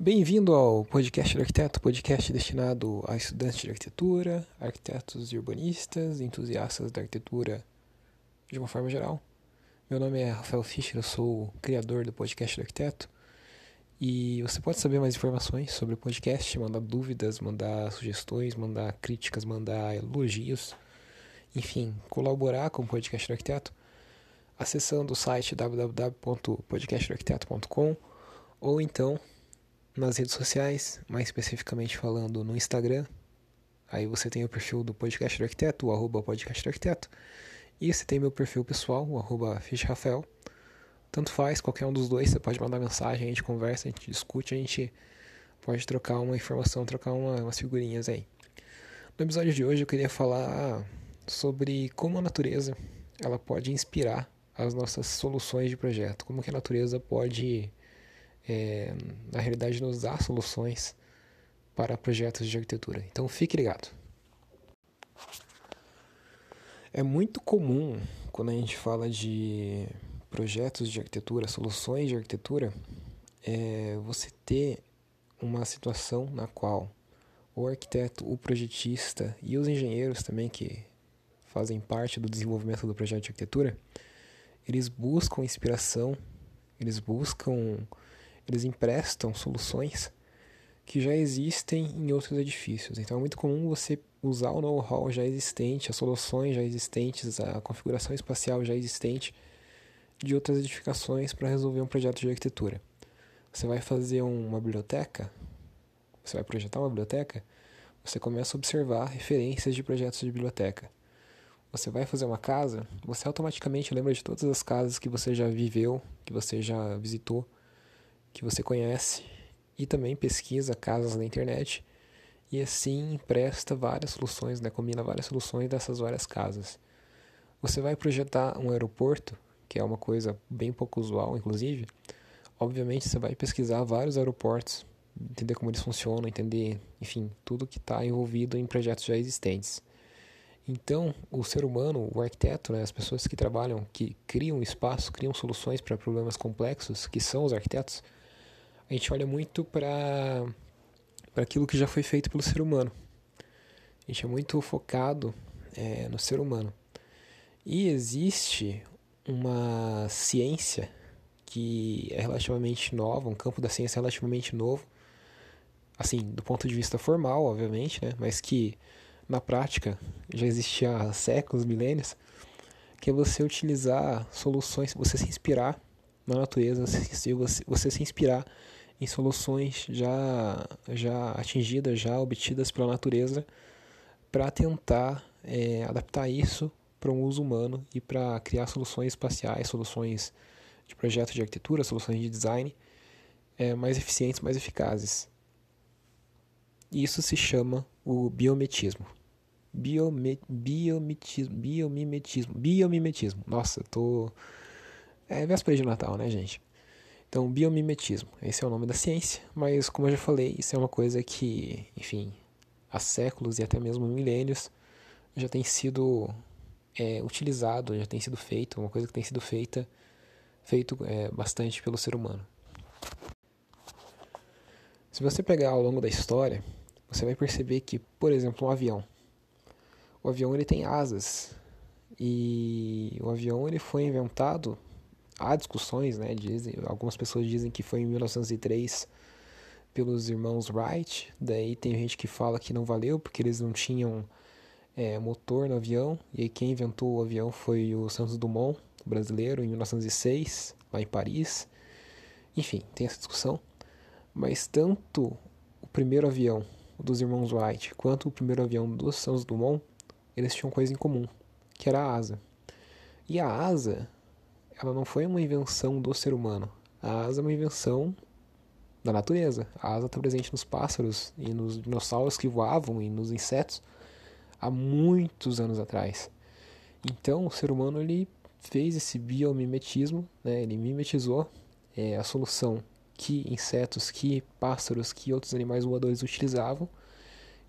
Bem-vindo ao podcast do arquiteto, podcast destinado a estudantes de arquitetura, arquitetos e urbanistas, entusiastas da arquitetura de uma forma geral. Meu nome é Rafael Fischer, eu sou o criador do podcast do arquiteto. E você pode saber mais informações sobre o podcast, mandar dúvidas, mandar sugestões, mandar críticas, mandar elogios, enfim, colaborar com o podcast do arquiteto, acessando o site www.podcastdoarquiteto.com ou então nas redes sociais, mais especificamente falando no Instagram. Aí você tem o perfil do Podcast do Arquiteto, o arroba Podcast do Arquiteto. E você tem meu perfil pessoal, o arroba Rafael. Tanto faz, qualquer um dos dois, você pode mandar mensagem, a gente conversa, a gente discute, a gente pode trocar uma informação, trocar uma, umas figurinhas aí. No episódio de hoje eu queria falar sobre como a natureza ela pode inspirar as nossas soluções de projeto, como que a natureza pode é, na realidade, nos dá soluções para projetos de arquitetura. Então fique ligado. É muito comum quando a gente fala de projetos de arquitetura, soluções de arquitetura, é você ter uma situação na qual o arquiteto, o projetista e os engenheiros também que fazem parte do desenvolvimento do projeto de arquitetura, eles buscam inspiração, eles buscam eles emprestam soluções que já existem em outros edifícios. Então é muito comum você usar o know-how já existente, as soluções já existentes, a configuração espacial já existente de outras edificações para resolver um projeto de arquitetura. Você vai fazer uma biblioteca, você vai projetar uma biblioteca, você começa a observar referências de projetos de biblioteca. Você vai fazer uma casa, você automaticamente lembra de todas as casas que você já viveu, que você já visitou que você conhece e também pesquisa casas na internet e assim empresta várias soluções, né, combina várias soluções dessas várias casas. Você vai projetar um aeroporto, que é uma coisa bem pouco usual, inclusive. Obviamente você vai pesquisar vários aeroportos, entender como eles funcionam, entender, enfim, tudo que está envolvido em projetos já existentes. Então, o ser humano, o arquiteto, né, as pessoas que trabalham, que criam espaço, criam soluções para problemas complexos, que são os arquitetos, a gente olha muito para para aquilo que já foi feito pelo ser humano. A gente é muito focado é, no ser humano. E existe uma ciência que é relativamente nova, um campo da ciência relativamente novo, assim, do ponto de vista formal, obviamente, né, mas que na prática já existia há séculos, milênios, que é você utilizar soluções, você se inspirar na natureza, você, você, você se inspirar em soluções já, já atingidas, já obtidas pela natureza, para tentar é, adaptar isso para um uso humano e para criar soluções espaciais, soluções de projeto de arquitetura, soluções de design é, mais eficientes, mais eficazes. Isso se chama o biometismo. Biome, biomitismo, biomimetismo, biomimetismo. Nossa, tô. É véspera de Natal, né, gente? Então, biomimetismo, esse é o nome da ciência, mas como eu já falei, isso é uma coisa que, enfim, há séculos e até mesmo milênios já tem sido é, utilizado, já tem sido feito, uma coisa que tem sido feita, feito é, bastante pelo ser humano. Se você pegar ao longo da história, você vai perceber que, por exemplo, um avião, o avião ele tem asas e o avião ele foi inventado há discussões, né? Dizem, algumas pessoas dizem que foi em 1903 pelos irmãos Wright. Daí tem gente que fala que não valeu porque eles não tinham é, motor no avião. E aí quem inventou o avião foi o Santos Dumont, brasileiro, em 1906, lá em Paris. Enfim, tem essa discussão. Mas tanto o primeiro avião dos irmãos Wright quanto o primeiro avião dos Santos Dumont, eles tinham coisa em comum, que era a asa. E a asa ela não foi uma invenção do ser humano. A asa é uma invenção da natureza. A asa está presente nos pássaros e nos dinossauros que voavam e nos insetos há muitos anos atrás. Então, o ser humano ele fez esse biomimetismo, né? ele mimetizou é, a solução que insetos, que pássaros, que outros animais voadores utilizavam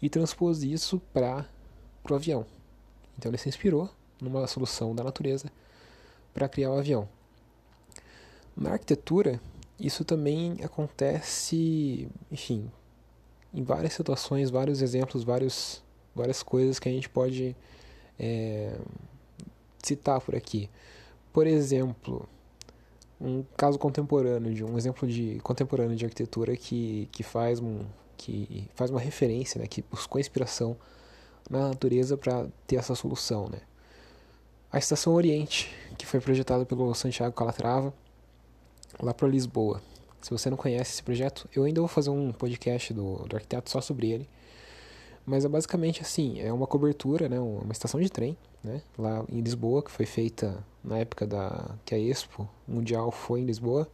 e transpôs isso para o avião. Então, ele se inspirou numa solução da natureza para criar o avião. Na arquitetura, isso também acontece, enfim, em várias situações, vários exemplos, vários, várias coisas que a gente pode é, citar por aqui. Por exemplo, um caso contemporâneo de um exemplo de contemporâneo de arquitetura que, que faz um que faz uma referência, né, que buscou inspiração na natureza para ter essa solução, né? A Estação Oriente, que foi projetada pelo Santiago Calatrava, lá para Lisboa. Se você não conhece esse projeto, eu ainda vou fazer um podcast do, do arquiteto só sobre ele. Mas é basicamente assim, é uma cobertura, né, uma estação de trem, né, lá em Lisboa, que foi feita na época da que a Expo Mundial foi em Lisboa.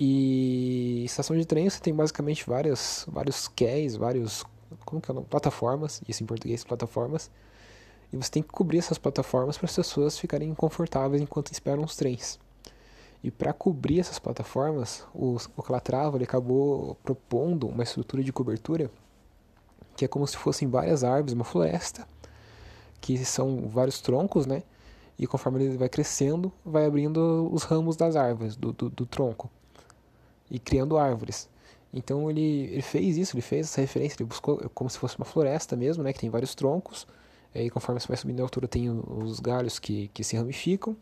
E estação de trem você tem basicamente várias, vários quays, vários como que é, plataformas, isso em português, plataformas. E você tem que cobrir essas plataformas para as pessoas ficarem confortáveis enquanto esperam os trens. E para cobrir essas plataformas, o, o Calatrava ele acabou propondo uma estrutura de cobertura que é como se fossem várias árvores, uma floresta, que são vários troncos, né? E conforme ele vai crescendo, vai abrindo os ramos das árvores, do, do, do tronco, e criando árvores. Então ele, ele fez isso, ele fez essa referência, ele buscou como se fosse uma floresta mesmo, né? Que tem vários troncos, e conforme você vai subindo a altura tem os galhos que, que se ramificam,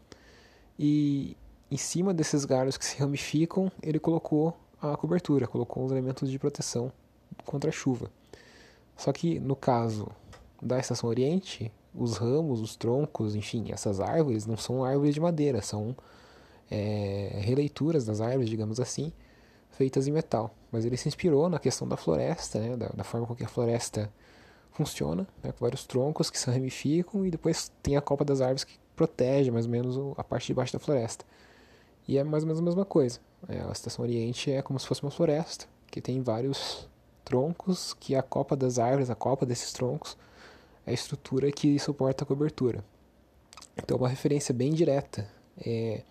e em cima desses galhos que se ramificam, ele colocou a cobertura, colocou os elementos de proteção contra a chuva. Só que no caso da Estação Oriente, os ramos, os troncos, enfim, essas árvores não são árvores de madeira, são é, releituras das árvores, digamos assim, feitas em metal. Mas ele se inspirou na questão da floresta, né, da, da forma com que a floresta funciona, né, com vários troncos que se ramificam e depois tem a copa das árvores que protege mais ou menos a parte de baixo da floresta. E é mais ou menos a mesma coisa. É, a Estação Oriente é como se fosse uma floresta, que tem vários troncos, que a copa das árvores, a copa desses troncos, é a estrutura que suporta a cobertura. Então, uma referência bem direta é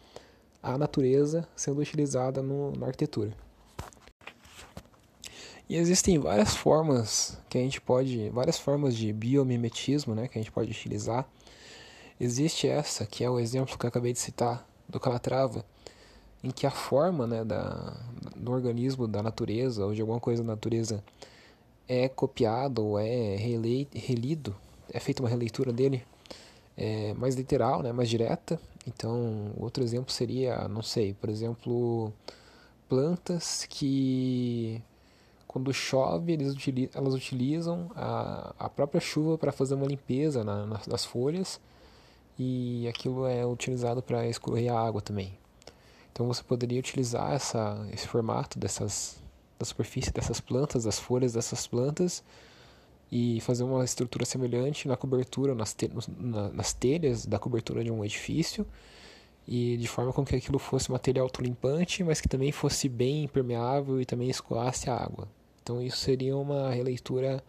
a natureza sendo utilizada no, na arquitetura. E existem várias formas que a gente pode, várias formas de biomimetismo, né, que a gente pode utilizar. Existe essa, que é o exemplo que eu acabei de citar do Calatrava, em que a forma né, da, do organismo, da natureza, ou de alguma coisa da natureza, é copiado ou é relei, relido, é feita uma releitura dele é, mais literal, né, mais direta. Então, outro exemplo seria, não sei, por exemplo, plantas que quando chove utilizam, elas utilizam a, a própria chuva para fazer uma limpeza na, nas folhas e aquilo é utilizado para escorrer a água também. Então você poderia utilizar essa, esse formato dessas, da superfície dessas plantas, das folhas dessas plantas, e fazer uma estrutura semelhante na cobertura, nas, te, na, nas telhas da cobertura de um edifício, e de forma com que aquilo fosse uma telha autolimpante, mas que também fosse bem impermeável e também escoasse a água. Então isso seria uma releitura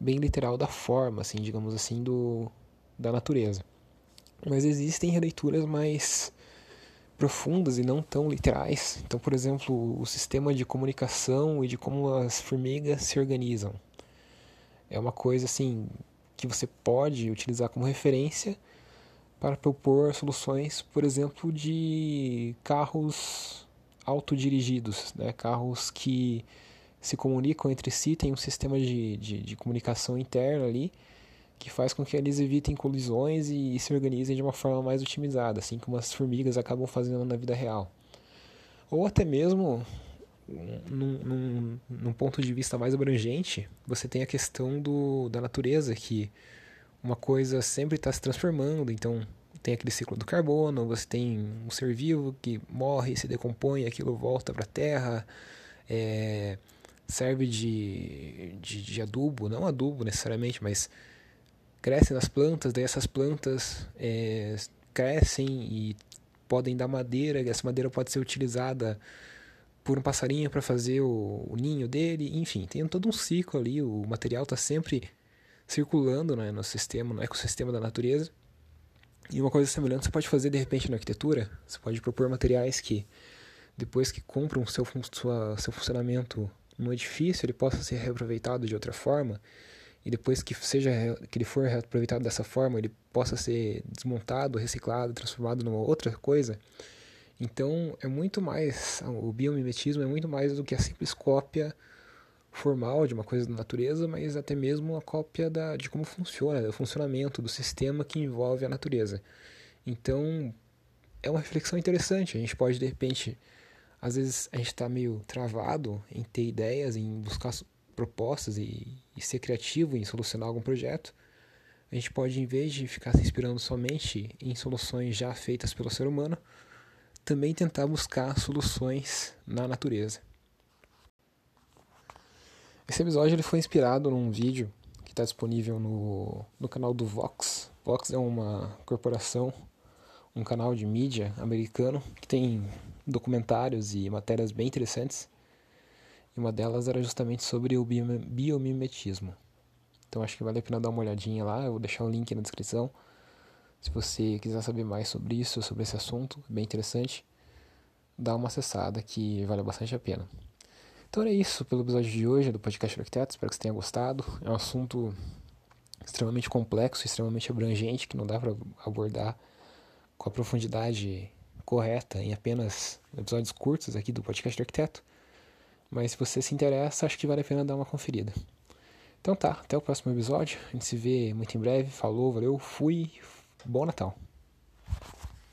bem literal da forma, assim, digamos assim, do, da natureza. Mas existem releituras mais profundas e não tão literais. Então, por exemplo, o sistema de comunicação e de como as formigas se organizam. É uma coisa assim que você pode utilizar como referência para propor soluções, por exemplo, de carros autodirigidos, né? carros que se comunicam entre si, tem um sistema de, de, de comunicação interno ali que faz com que eles evitem colisões e, se organizem de uma forma mais otimizada, assim como as formigas acabam fazendo na vida real. Ou até mesmo, num, num, num ponto de vista mais abrangente, você tem a questão do, da natureza, que uma coisa sempre está se transformando, então tem aquele ciclo do carbono, você tem um ser vivo que morre, se decompõe, aquilo volta para a terra, é, serve de, de, de adubo, não adubo necessariamente, mas crescem nas plantas, daí essas plantas é, crescem e podem dar madeira, essa madeira pode ser utilizada por um passarinho para fazer o, o, ninho dele, enfim, tem todo um ciclo ali, o material está sempre circulando né, no sistema, no ecossistema da natureza. E uma coisa semelhante você pode fazer de repente na arquitetura, você pode propor materiais que depois que cumpram seu, sua, seu funcionamento no edifício, ele possa ser reaproveitado de outra forma e depois que seja que ele for aproveitado dessa forma, ele possa ser desmontado, reciclado, transformado numa outra coisa. Então, é muito mais, o biomimetismo é muito mais do que a simples cópia formal de uma coisa da natureza, mas até mesmo a cópia da, de como funciona, do funcionamento do sistema que envolve a natureza. Então, é uma reflexão interessante. A gente pode, de repente, às vezes a gente está meio travado em ter ideias, em buscar propostas e, e ser criativo em solucionar algum projeto. A gente pode, em vez de ficar se inspirando somente em soluções já feitas pelo ser humano, também tentar buscar soluções na natureza. Esse episódio ele foi inspirado num vídeo que está disponível no, no canal do Vox. Vox é uma corporação, um canal de mídia americano que tem documentários e matérias bem interessantes. E uma delas era justamente sobre o biomimetismo. Então acho que vale a pena dar uma olhadinha lá. Eu vou deixar o link na descrição. Se você quiser saber mais sobre isso, sobre esse assunto, é bem interessante, dá uma acessada que vale bastante a pena. Então é isso pelo episódio de hoje do Podcast Arquiteto. Espero que você tenha gostado. É um assunto extremamente complexo, extremamente abrangente, que não dá para abordar com a profundidade correta em apenas episódios curtos aqui do Podcast Arquiteto. Mas se você se interessa, acho que vale a pena dar uma conferida. Então tá, até o próximo episódio. A gente se vê muito em breve. Falou, valeu, fui. Bom Natal!